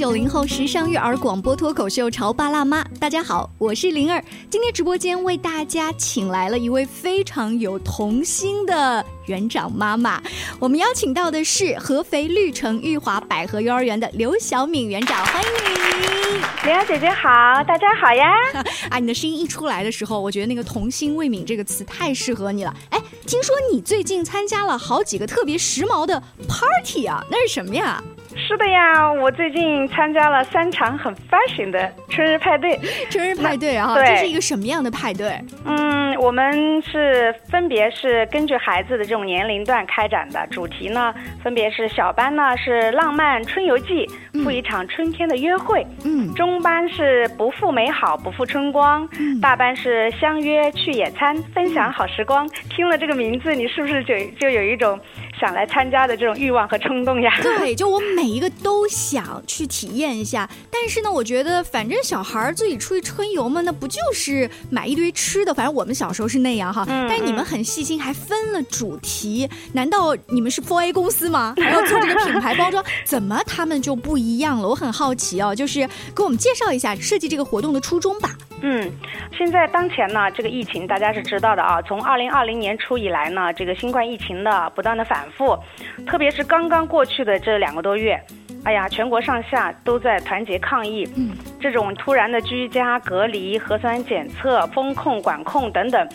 九零后时尚育儿广播脱口秀《潮爸辣妈》，大家好，我是灵儿。今天直播间为大家请来了一位非常有童心的园长妈妈，我们邀请到的是合肥绿城玉华百合幼儿园的刘小敏园长，欢迎你，灵儿姐姐好，大家好呀！啊，你的声音一出来的时候，我觉得那个童心未泯这个词太适合你了。哎，听说你最近参加了好几个特别时髦的 party 啊，那是什么呀？是的呀，我最近参加了三场很 fashion 的春日派对。春日派对啊，对这是一个什么样的派对？嗯，我们是分别是根据孩子的这种年龄段开展的，主题呢分别是小班呢是浪漫春游记，赴一场春天的约会；嗯，中班是不负美好不负春光；大班是相约去野餐，分享好时光。听了这个名字，你是不是就就有一种想来参加的这种欲望和冲动呀？对，就我每一个都想去体验一下，但是呢，我觉得反正小孩儿自己出去春游嘛，那不就是买一堆吃的？反正我们小时候是那样哈。嗯但是你们很细心，还分了主题，难道你们是 f o r A 公司吗？还要做这个品牌包装？怎么他们就不一样了？我很好奇哦，就是给我们介绍一下设计这个活动的初衷吧。嗯，现在当前呢，这个疫情大家是知道的啊。从二零二零年初以来呢，这个新冠疫情的不断的反复，特别是刚刚过去的这两个多月，哎呀，全国上下都在团结抗疫。嗯，这种突然的居家隔离、核酸检测、风控管控等等，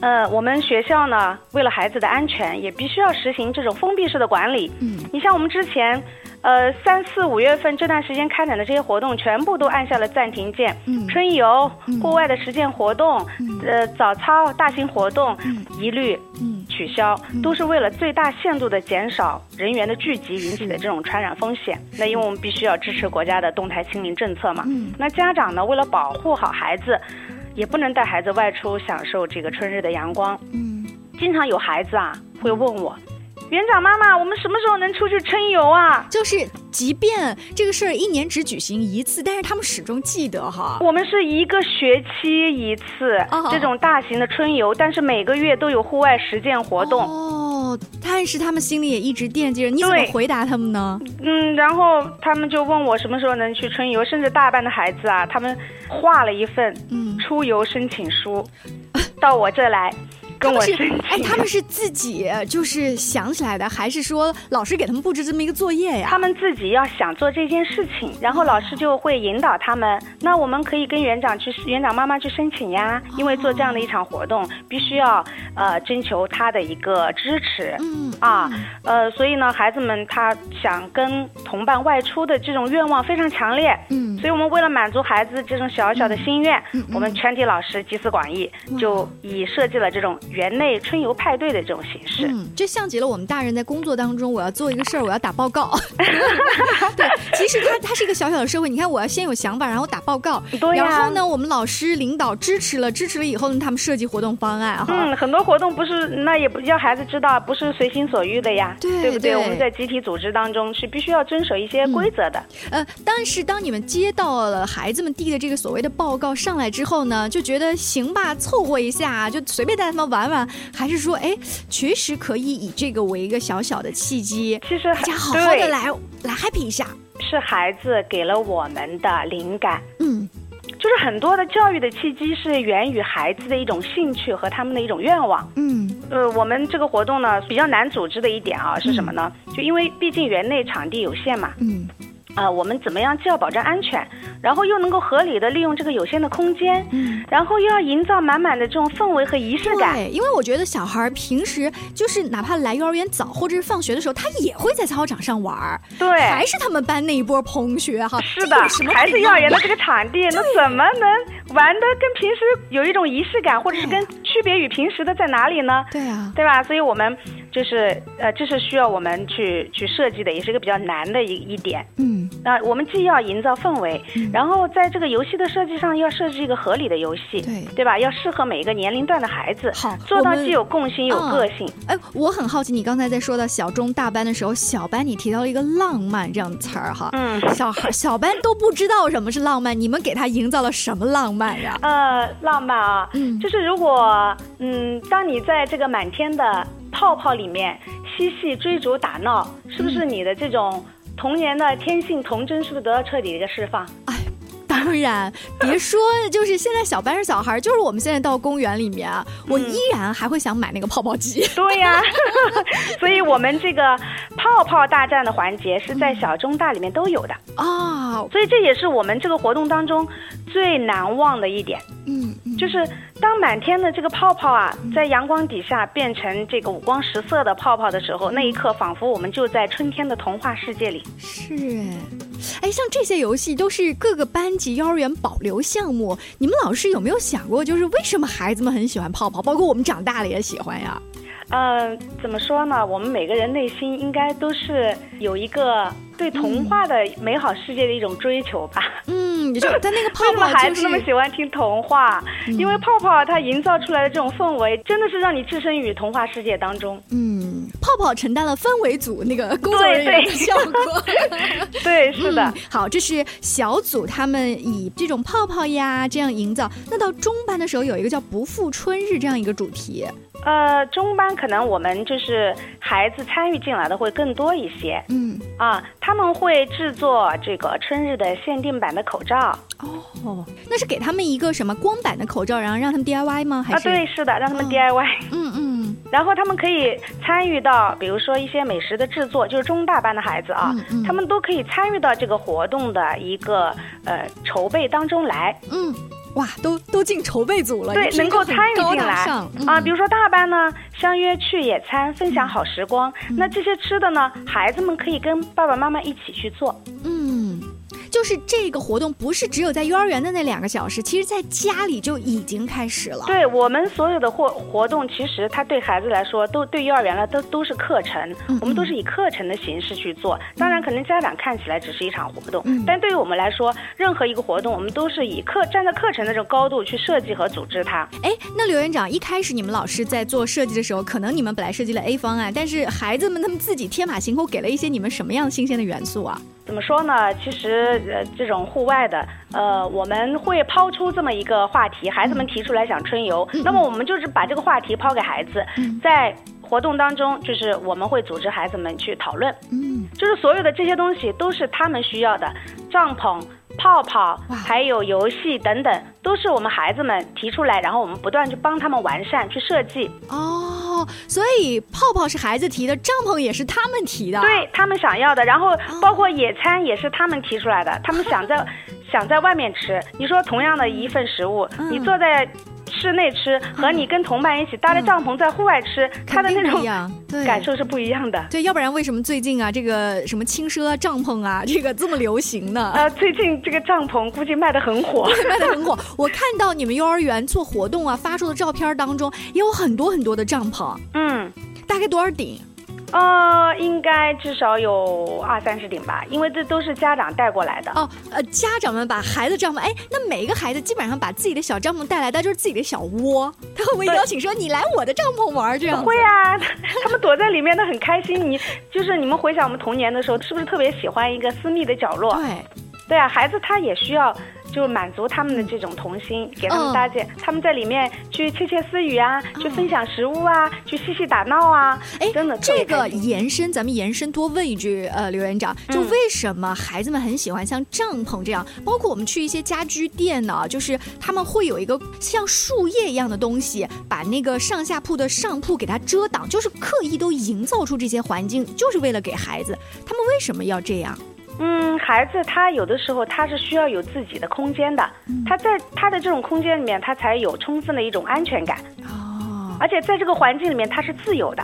呃，我们学校呢，为了孩子的安全，也必须要实行这种封闭式的管理。嗯，你像我们之前。呃，三四五月份这段时间开展的这些活动，全部都按下了暂停键。嗯春游、户外的实践活动，呃，早操、大型活动，一律嗯取消，都是为了最大限度的减少人员的聚集引起的这种传染风险。那因为我们必须要支持国家的动态清零政策嘛。嗯那家长呢，为了保护好孩子，也不能带孩子外出享受这个春日的阳光。嗯，经常有孩子啊会问我，园长妈妈，我们什么时候能出去春游啊？就是即便这个事儿一年只举行一次，但是他们始终记得哈。我们是一个学期一次哦这种大型的春游，但是每个月都有户外实践活动。哦，但是他们心里也一直惦记着，你怎么对回答他们呢？嗯，然后他们就问我什么时候能去春游，甚至大班的孩子啊，他们画了一份嗯，出游申请书，到我这来跟我。哎，他们是自己就是想起来的，还是说老师给他们布置这么一个作业呀？他们自己要想做这件事情，然后老师就会引导他们。那我们可以跟园长去，园长妈妈去申请呀，因为做这样的一场活动，必须要呃征求他的一个支持。嗯啊，呃，所以呢，孩子们他想跟同伴外出的这种愿望非常强烈，嗯所以我们为了满足孩子这种小小的心愿，嗯嗯我们全体老师集思广益，就以设计了这种园内春游派对的这种形式。嗯，这像极了我们大人在工作当中，我要做一个事儿，我要打报告。对，其实它它是一个小小的社会。你看，我要先有想法，然后打报告，对呀然后呢，我们老师领导支持了，支持了以后呢，他们设计活动方案哈。嗯，很多活动不是，那也不要孩子知道，不是随心所欲的呀，对不对？对我们在集体组织当中是必须要遵守一些规则的。呃，但是当你们接到了孩子们递的这个所谓的报告上来之后呢，就觉得行吧，凑合一下，就随便带他们玩玩，还是说，哎，确实可以以这个为一个小小的契机，其实大家好好的来来 happy 一下。是孩子给了我们的灵感。嗯就是很多的教育的契机是源于孩子的一种兴趣和他们的一种愿望。嗯呃，我们这个活动呢比较难组织的一点啊是什么呢？就因为毕竟园内场地有限嘛，嗯啊、我们怎么样既要保证安全，然后又能够合理的利用这个有限的空间，嗯。然后又要营造满满的这种氛围和仪式感。对，因为我觉得小孩儿平时就是哪怕来幼儿园早或者是放学的时候，他也会在操场上玩儿，对，还是他们班那一波同学哈。是的这有什么，孩子幼儿园的这个场地，那怎么能玩的跟平时有一种仪式感，或者是跟区别于平时的在哪里呢？对啊，对吧？所以我们就是呃，这是需要我们去去设计的，也是一个比较难的一一点。嗯那、我们既要营造氛围，嗯然后在这个游戏的设计上要设置一个合理的游戏，对对吧？要适合每一个年龄段的孩子，好做到既有共性又有嗯个性。哎，我很好奇，你刚才在说到小中大班的时候，小班你提到了一个浪漫这样的词儿哈，嗯，小孩小班都不知道什么是浪漫，你们给他营造了什么浪漫呀？呃，浪漫啊，嗯就是如果嗯，当你在这个满天的泡泡里面嬉戏追逐打闹，是不是你的这种童年的天性童真是不是得到彻底的一个释放？哎。当然，别说就是现在小班是小孩，就是我们现在到公园里面，我依然还会想买那个泡泡机。对呀，所以我们这个泡泡大战的环节是在小中大里面都有的啊。所以这也是我们这个活动当中最难忘的一点。嗯，就是当满天的这个泡泡啊，在阳光底下变成这个五光十色的泡泡的时候，那一刻仿佛我们就在春天的童话世界里。是。哎，像这些游戏都是各个班级、幼儿园保留项目。你们老师有没有想过，就是为什么孩子们很喜欢泡泡，包括我们长大了也喜欢呀？嗯，怎么说呢？我们每个人内心应该都是有一个对童话的美好世界的一种追求吧。嗯，你就但那个 泡泡，孩子那么喜欢听童话？因为泡泡它营造出来的这种氛围，真的是让你置身于童话世界当中。嗯，泡泡承担了氛围组那个工作人员的效果。对，是的。好，这是小组他们以这种泡泡呀这样营造。那到中班的时候，有一个叫“不负春日”这样一个主题。呃，中班可能我们就是孩子参与进来的会更多一些。嗯，啊，他们会制作这个春日的限定版的口罩。哦，那是给他们一个什么光板的口罩，然后让他们 DIY 吗？还是？啊，对，是的，让他们 DIY。嗯嗯。然后他们可以参与到，比如说一些美食的制作，就是中大班的孩子啊，他们都可以参与到这个活动的一个呃筹备当中来。嗯。哇，都都进筹备组了，对，能够参与进来啊。比如说大班呢，相约去野餐，分享好时光。那这些吃的呢，孩子们可以跟爸爸妈妈一起去做。嗯。就是这个活动不是只有在幼儿园的那两个小时，其实在家里就已经开始了。对我们所有的活活动，其实它对孩子来说，都对幼儿园来都都是课程。我们都是以课程的形式去做。当然，可能家长看起来只是一场活动，但对于我们来说，任何一个活动，我们都是以课站在课程的这个高度去设计和组织它。哎，那刘园长一开始你们老师在做设计的时候，可能你们本来设计了 A 方案，但是孩子们他们自己天马行空给了一些你们什么样新鲜的元素啊？怎么说呢？其实呃，这种户外的，呃，我们会抛出这么一个话题，孩子们提出来想春游，那么我们就是把这个话题抛给孩子，在活动当中，就是我们会组织孩子们去讨论，嗯，就是所有的这些东西都是他们需要的，帐篷。泡泡，还有游戏等等，都是我们孩子们提出来，然后我们不断去帮他们完善、去设计。哦，所以泡泡是孩子提的，帐篷也是他们提的，对他们想要的。然后包括野餐也是他们提出来的，他们想在想在外面吃。你说同样的一份食物，你坐在。室内吃和你跟同伴一起搭着帐篷在户外吃，它的那种感受是不一样的。对，要不然为什么最近啊，这个什么轻奢帐篷啊，这个这么流行呢？呃，最近这个帐篷估计卖的很火，卖的很火。我看到你们幼儿园做活动啊，发出的照片当中也有很多很多的帐篷。嗯，大概多少顶？呃，应该至少有二三十顶吧，因为这都是家长带过来的。哦，呃，家长们把孩子帐篷，哎，那每一个孩子基本上把自己的小帐篷带来，的就是自己的小窝，他会不会邀请说你来我的帐篷玩这样？会啊，他们躲在里面都很开心。你就是你们回想我们童年的时候，是不是特别喜欢一个私密的角落？对，对啊，孩子他也需要。就满足他们的这种童心，给他们搭建，他们在里面去窃窃私语啊，去分享食物啊，去嬉戏打闹啊。哎，真的，这个延伸，咱们延伸多问一句，呃，刘园长，就为什么孩子们很喜欢像帐篷这样？包括我们去一些家居店呢，就是他们会有一个像树叶一样的东西，把那个上下铺的上铺给它遮挡，就是刻意都营造出这些环境，就是为了给孩子。他们为什么要这样？嗯，孩子他有的时候他是需要有自己的空间的，他在他的这种空间里面，他才有充分的一种安全感。哦，而且在这个环境里面，他是自由的。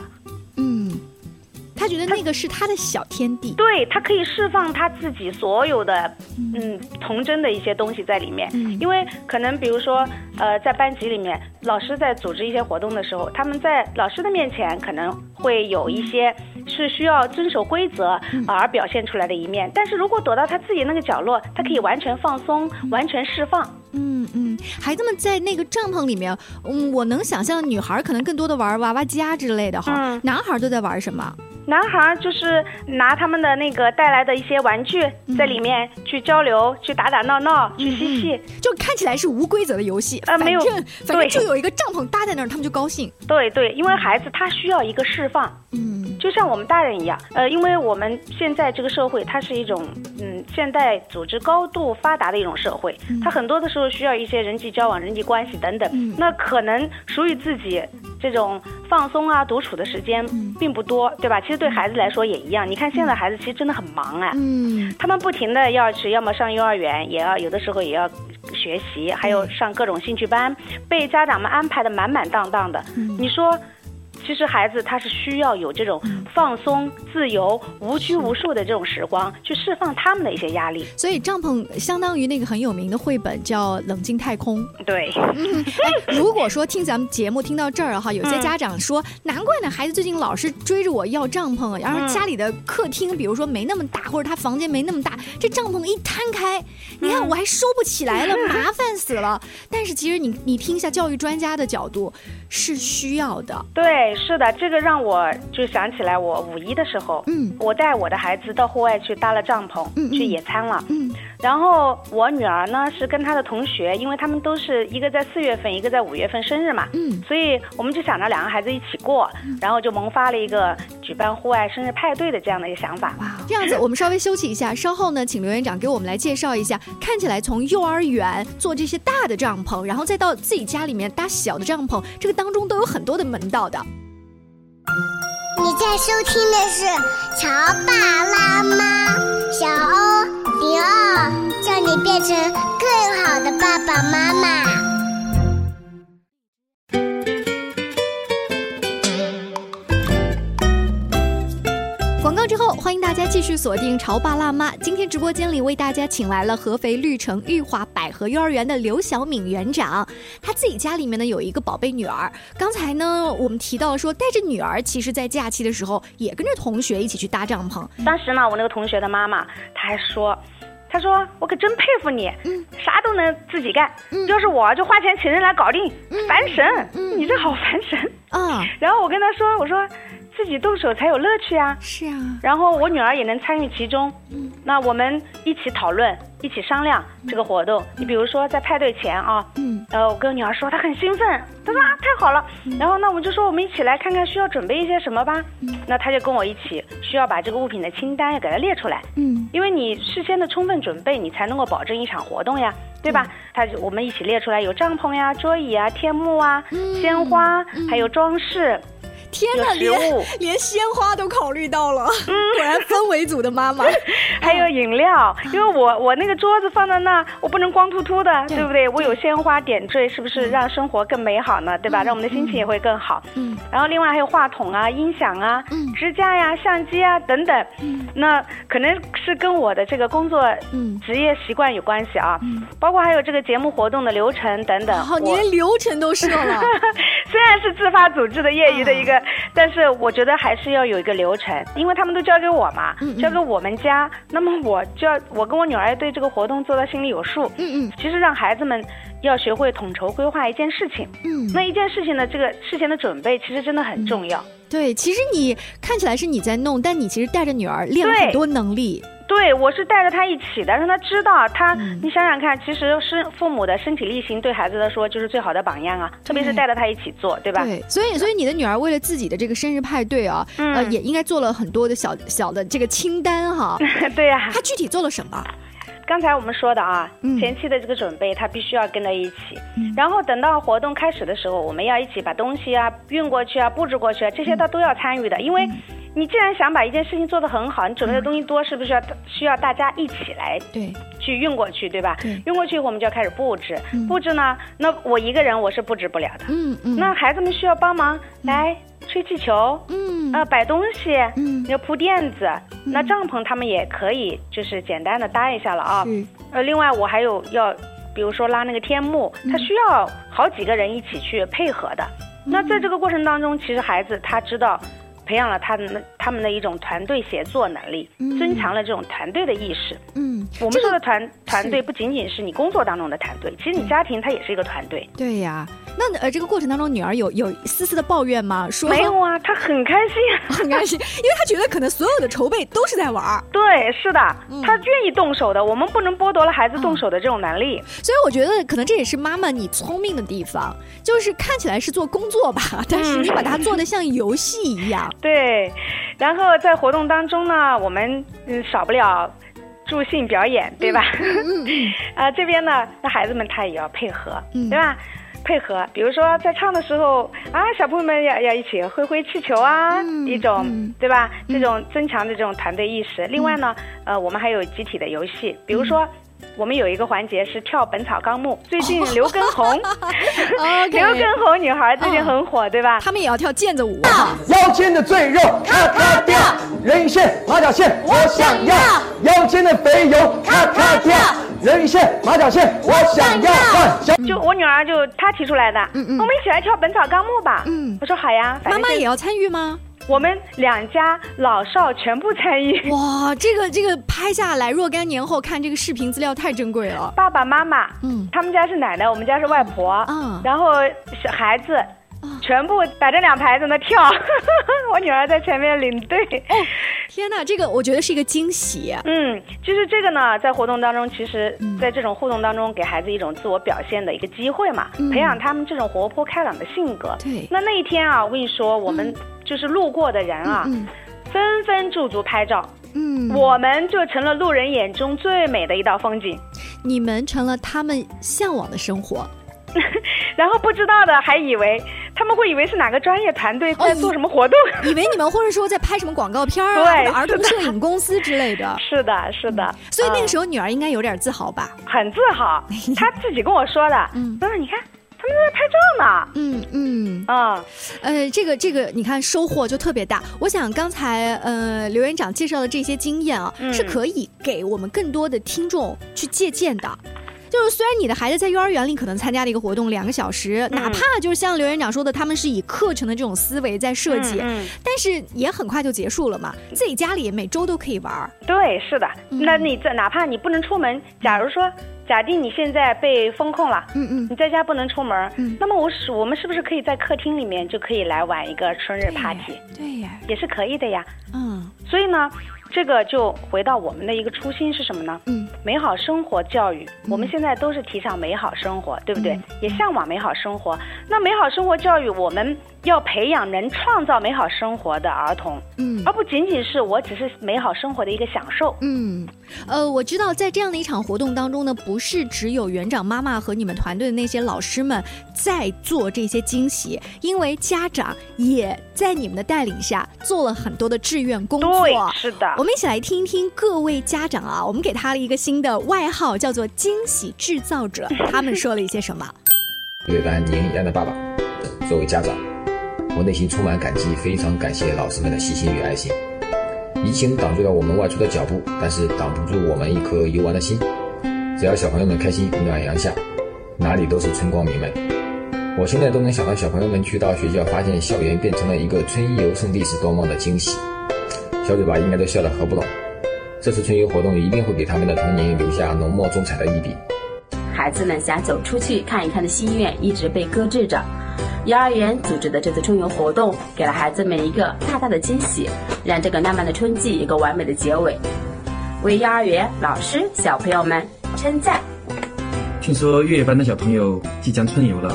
他觉得那个是他的小天地，对他可以释放他自己所有的嗯童真的一些东西在里面。因为可能比如说呃在班级里面，老师在组织一些活动的时候，他们在老师的面前可能会有一些是需要遵守规则而表现出来的一面。但是如果躲到他自己那个角落，他可以完全放松，完全释放。嗯嗯，孩子们在那个帐篷里面，嗯，我能想象女孩可能更多的玩娃娃家之类的哈，男孩都在玩什么？男孩就是拿他们的那个带来的一些玩具，在里面去交流、去打打闹闹、去嬉戏，就看起来是无规则的游戏。呃，没有，反正就有一个帐篷搭在那儿，他们就高兴。对对，因为孩子他需要一个释放。嗯。就像我们大人一样，呃，因为我们现在这个社会，它是一种嗯现代组织高度发达的一种社会，它很多的时候需要一些人际交往、人际关系等等。那可能属于自己这种放松啊、独处的时间并不多，对吧？其实对孩子来说也一样。你看现在孩子其实真的很忙啊，嗯，他们不停的要去，要么上幼儿园，也要有的时候也要学习，还有上各种兴趣班，被家长们安排的满满当当的。你说？其实孩子他是需要有这种放松、自由、无拘无束的这种时光，去释放他们的一些压力。所以帐篷相当于那个很有名的绘本叫《冷静太空》。对，哎，如果说听咱们节目听到这儿哈，有些家长说，难怪呢，孩子最近老是追着我要帐篷，然后家里的客厅，比如说没那么大，或者他房间没那么大，这帐篷一摊开，你看我还收不起来了，麻烦死了。但是其实你你听一下教育专家的角度，是需要的。对。是的，这个让我就想起来，我五一的时候，嗯，我带我的孩子到户外去搭了帐篷，嗯，去野餐了，嗯，然后我女儿呢是跟她的同学，因为他们都是一个在四月份，一个在五月份生日嘛，嗯，所以我们就想着两个孩子一起过，然后就萌发了一个举办户外生日派对的这样的一个想法。哇，这样子，我们稍微休息一下，稍后呢，请刘园长给我们来介绍一下，看起来从幼儿园做这些大的帐篷，然后再到自己家里面搭小的帐篷，这个当中都有很多的门道的。你在收听的是《乔爸拉妈》，小欧迪奥，叫你变成更好的爸爸妈妈。之后，欢迎大家继续锁定《潮爸辣妈》。今天直播间里为大家请来了合肥绿城玉华百合幼儿园的刘小敏园长，她自己家里面呢有一个宝贝女儿。刚才呢，我们提到说带着女儿，其实在假期的时候也跟着同学一起去搭帐篷。当时呢，我那个同学的妈妈，她还说，她说我可真佩服你，嗯，啥都能自己干，嗯，要是我就花钱请人来搞定，烦神，嗯，你这好烦神啊。然后我跟她说，我说。自己动手才有乐趣啊！是啊，然后我女儿也能参与其中。嗯，那我们一起讨论，一起商量这个活动。你比如说在派对前啊，嗯，呃，我跟女儿说，她很兴奋，她说啊，太好了。然后那我们就说，我们一起来看看需要准备一些什么吧。那她就跟我一起，需要把这个物品的清单要给她列出来。嗯，因为你事先的充分准备，你才能够保证一场活动呀，对吧？她我们一起列出来，有帐篷呀、桌椅啊、天幕啊、鲜花，还有装饰。天哪，连连鲜花都考虑到了，嗯果然氛围组的妈妈。还有饮料，因为我我那个桌子放在那，我不能光秃秃的，对不对？我有鲜花点缀，是不是让生活更美好呢？对吧？让我们的心情也会更好。嗯。然后另外还有话筒啊、音响啊、支架呀、相机啊等等。嗯。那可能是跟我的这个工作、嗯职业习惯有关系啊。嗯。包括还有这个节目活动的流程等等。好，你连流程都设了。虽然是自发组织的业余的一个。但是我觉得还是要有一个流程，因为他们都交给我嘛，交给我们家，那么我就要我跟我女儿对这个活动做到心里有数。嗯嗯，其实让孩子们要学会统筹规划一件事情。嗯，那一件事情的这个事前的准备，其实真的很重要。对，其实你看起来是你在弄，但你其实带着女儿练了很多能力。对，我是带着他一起的，让他知道他。你想想看，其实是父母的身体力行对孩子来说就是最好的榜样啊，特别是带着他一起做，对吧？对，所以所以你的女儿为了自己的这个生日派对啊，呃，也应该做了很多的小小的这个清单哈。对呀。她具体做了什么？刚才我们说的啊，前期的这个准备，他必须要跟在一起。然后等到活动开始的时候，我们要一起把东西啊运过去啊，布置过去啊，这些他都要参与的，因为。你既然想把一件事情做得很好，你准备的东西多，是不是要需要大家一起来对去运过去，对吧？运过去以后，我们就要开始布置。布置呢，那我一个人我是布置不了的。嗯嗯。那孩子们需要帮忙，来吹气球，嗯，呃，摆东西，嗯，要铺垫子。那帐篷他们也可以，就是简单的搭一下了啊。嗯。呃，另外我还有要，比如说拉那个天幕，他需要好几个人一起去配合的。那在这个过程当中，其实孩子他知道。培养了他们他们的一种团队协作能力，增强了这种团队的意识。嗯，我们说的团团队不仅仅是你工作当中的团队，其实你家庭它也是一个团队。对呀，那呃这个过程当中，女儿有有丝丝的抱怨吗？说没有啊，她很开心，很开心，因为她觉得可能所有的筹备都是在玩儿。对，是的，她愿意动手的，我们不能剥夺了孩子动手的这种能力。所以我觉得可能这也是妈妈你聪明的地方，就是看起来是做工作吧，但是你把它做的像游戏一样。对，然后在活动当中呢，我们嗯少不了助兴表演，对吧？嗯嗯 啊，这边呢，那孩子们他也要配合，嗯对吧？配合，比如说在唱的时候啊，小朋友们要要一起挥挥气球啊，嗯一种、嗯对吧？这种增强的这种团队意识。另外呢，呃，我们还有集体的游戏，比如说。我们有一个环节是跳《本草纲目》，最近刘畊宏，刘畊宏女孩最近很火，对吧？他们也要跳毽子舞哈。腰间的赘肉咔咔掉，人鱼线、马甲线我想要，腰间的肥油咔咔掉，人鱼线、马甲线我想要。换就我女儿就她提出来的，嗯嗯我们一起来跳《本草纲目》吧。嗯我说好呀，妈妈也要参与吗？我们两家老少全部参与。哇，这个这个拍下来，若干年后看这个视频资料太珍贵了。爸爸妈妈，嗯他们家是奶奶，我们家是外婆，嗯然后小孩子。全部摆着两排在那跳，我女儿在前面领队。天哪，这个我觉得是一个惊喜。嗯，就是这个呢，在活动当中，其实嗯在这种互动当中，给孩子一种自我表现的一个机会嘛，嗯培养他们这种活泼开朗的性格。对那那一天啊，我跟你说，我们就是路过的人啊，嗯纷纷驻足拍照，嗯，我们就成了路人眼中最美的一道风景。你们成了他们向往的生活。然后不知道的还以为他们会以为是哪个专业团队在哦做什么活动。以为你们或者说在拍什么广告片儿啊，对或者儿童摄影公司之类的。是的，是的。所以那个嗯时候女儿应该有点自豪吧？很自豪，她自己跟我说的。嗯嗯，你看他们在拍照呢。嗯嗯，啊，呃，这个这个，你看收获就特别大。我想刚才呃刘院长介绍的这些经验啊，嗯是可以给我们更多的听众去借鉴的。就是虽然你的孩子在幼儿园里可能参加了一个活动两个小时，哪怕就是像刘园长说的，他们是以课程的这种思维在设计，嗯嗯但是也很快就结束了嘛。自己家里每周都可以玩儿。对，是的。嗯那你在哪怕你不能出门，假如说假定你现在被封控了。嗯嗯你在家不能出门，嗯那么我是我们是不是可以在客厅里面就可以来玩一个春日 party，对呀，也是可以的呀。嗯所以呢，这个就回到我们的一个初心是什么呢？嗯美好生活教育，我们现在都是提倡美好生活，对不对？嗯也向往美好生活。那美好生活教育，我们要培养能创造美好生活的儿童，嗯而不仅仅是我只是美好生活的一个享受。嗯，呃，我知道在这样的一场活动当中呢，不是只有园长妈妈和你们团队的那些老师们在做这些惊喜，因为家长也在你们的带领下做了很多的志愿工作。对，是的我。们一起来听一听各位家长啊，我们给他了一个新的外号，叫做“惊喜制造者”，他们说了一些什么？对待您一样的爸爸，作为家长，我内心充满感激，非常感谢老师们的细心与爱心。疫情挡住了我们外出的脚步，但是挡不住我们一颗游玩的心。只要小朋友们开心，暖阳下，哪里都是春光明媚。我现在都能想到小朋友们去到学校，发现校园变成了一个春游圣地，是多么的惊喜。小嘴巴应该都笑得合不拢。这次春游活动一定会给他们的童年留下浓墨重彩的一笔。孩子们想走出去看一看的心愿一直被搁置着。幼儿园组织的这次春游活动，给了孩子们一个大大的惊喜，让这个浪漫的春季有个完美的结尾。为幼儿园老师、小朋友们称赞。听说月月班的小朋友即将春游了，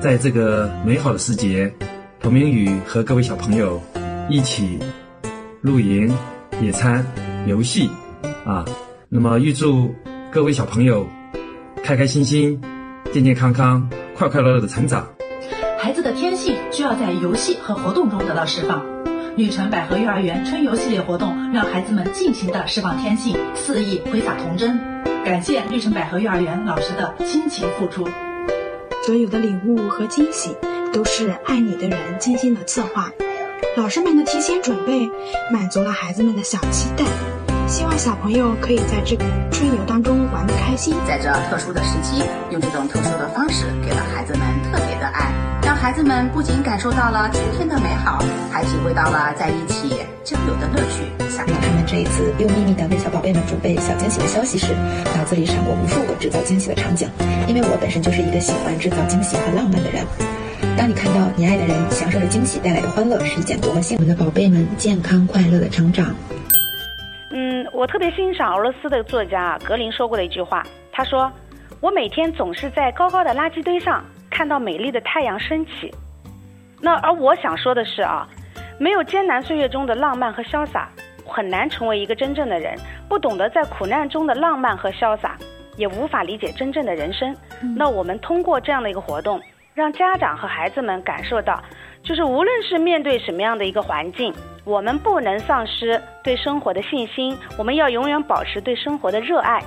在这个美好的时节，童明宇和各位小朋友一起露营、野餐、游戏啊。那么预祝各位小朋友开开心心、健健康康、快快乐乐的成长。孩子的天性需要在游戏和活动中得到释放。绿城百合幼儿园春游系列活动，让孩子们尽情的释放天性，肆意挥洒童真。感谢绿城百合幼儿园老师的辛勤付出。所有的礼物和惊喜都是爱你的人精心的策划，老师们的提前准备满足了孩子们的小期待。希望小朋友可以在这个春游当中开心。在这特殊的时期，用这种特殊的方式，给了孩子们特别的爱，让孩子们不仅感受到了春天的美好，还体会到了在一起交友的乐趣。老师们这一次又秘密的为小宝贝们准备小惊喜的消息时，脑子里闪过无数个制造惊喜的场景。因为我本身就是一个喜欢制造惊喜和浪漫的人。当你看到你爱的人享受着惊喜带来的欢乐，是一件多么幸福的宝贝们健康快乐的成长。嗯，我特别欣赏俄罗斯的作家格林说过的一句话，他说：“我每天总是在高高的垃圾堆上看到美丽的太阳升起。”那而我想说的是啊，没有艰难岁月中的浪漫和潇洒，很难成为一个真正的人。不懂得在苦难中的浪漫和潇洒，也无法理解真正的人生。那我们通过这样的一个活动，让家长和孩子们感受到，就是无论是面对什么样的一个环境，我们不能丧失对生活的信心，我们要永远保持对生活的热爱。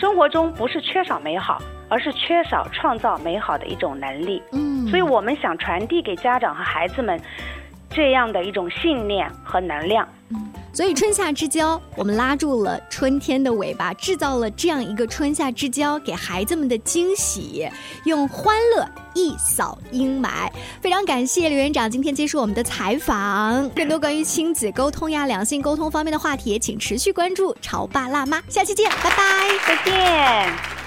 生活中不是缺少美好，而是缺少创造美好的一种能力。嗯所以我们想传递给家长和孩子们这样的一种信念和能量。所以春夏之交，我们拉住了春天的尾巴，制造了这样一个春夏之交给孩子们的惊喜，用欢乐一扫阴霾。非常感谢刘园长今天接受我们的采访。更多关于亲子沟通呀、两性沟通方面的话题，请持续关注《潮爸辣妈》，下期见，拜拜，再见。